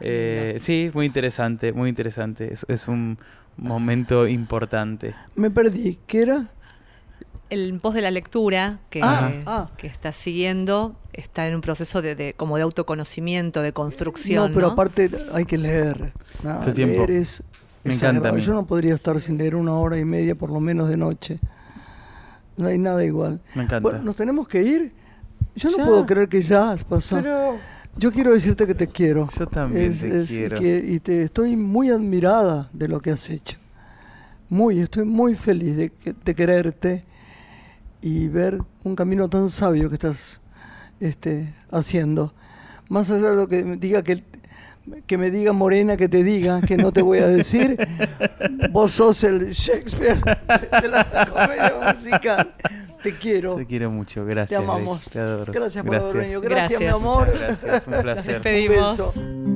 Eh, sí, muy interesante, muy interesante. Es, es un momento importante. Me perdí, ¿qué era? El pos de la lectura que, Ah, ah. que estás siguiendo está en un proceso de, de- como de autoconocimiento, de construcción. no, pero ¿no? aparte hay que leer. El tiempo. leer es, Me es encanta a sagrado. mí. Yo no podría estar sin leer una hora y media por lo menos de noche. No hay nada igual. Me encanta. Bueno, ¿nos tenemos que ir? Yo no Ya. puedo creer que ya pasó. Pero Yo quiero decirte que te quiero. Yo también te y quiero. que- y te estoy muy admirada de lo que has hecho. Muy, estoy muy feliz de, que- de quererte y ver un camino tan sabio que estás este, haciendo. Más allá de lo que me diga que que me diga Morena que te diga, que no te voy a decir. Vos sos el Shakespeare de la comedia musical. Te quiero. Te quiero mucho, gracias. Te amamos. Te adoro. Gracias por haber venido. Gracias, Gracias. mi amor. Gracias, un placer. Despedimos. beso.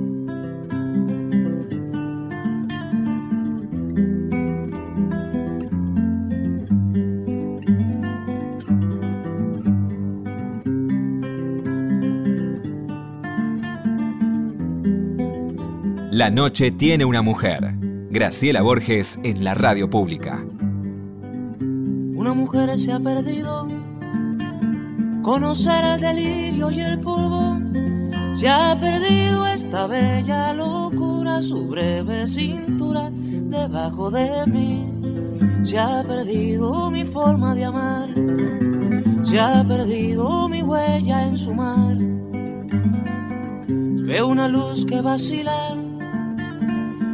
La noche tiene una mujer. Graciela Borges en la radio pública. Una mujer se ha perdido. Conocer el delirio y el polvo. Se ha perdido esta bella locura, su breve cintura debajo de mí. Se ha perdido mi forma de amar. Se ha perdido mi huella en su mar. Veo una luz que vacila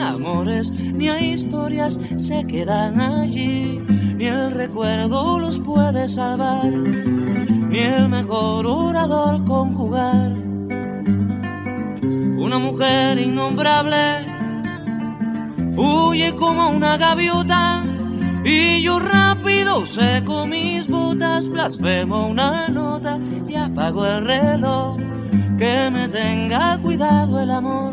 amores, ni a historias se quedan allí. Ni el recuerdo los puede salvar, ni el mejor orador conjugar. Una mujer innombrable huye como una gaviota. Y yo rápido seco mis botas, blasfemo una nota y apago el reloj. Que me tenga cuidado el amor,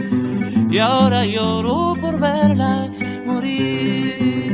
y ahora lloro por verla morir.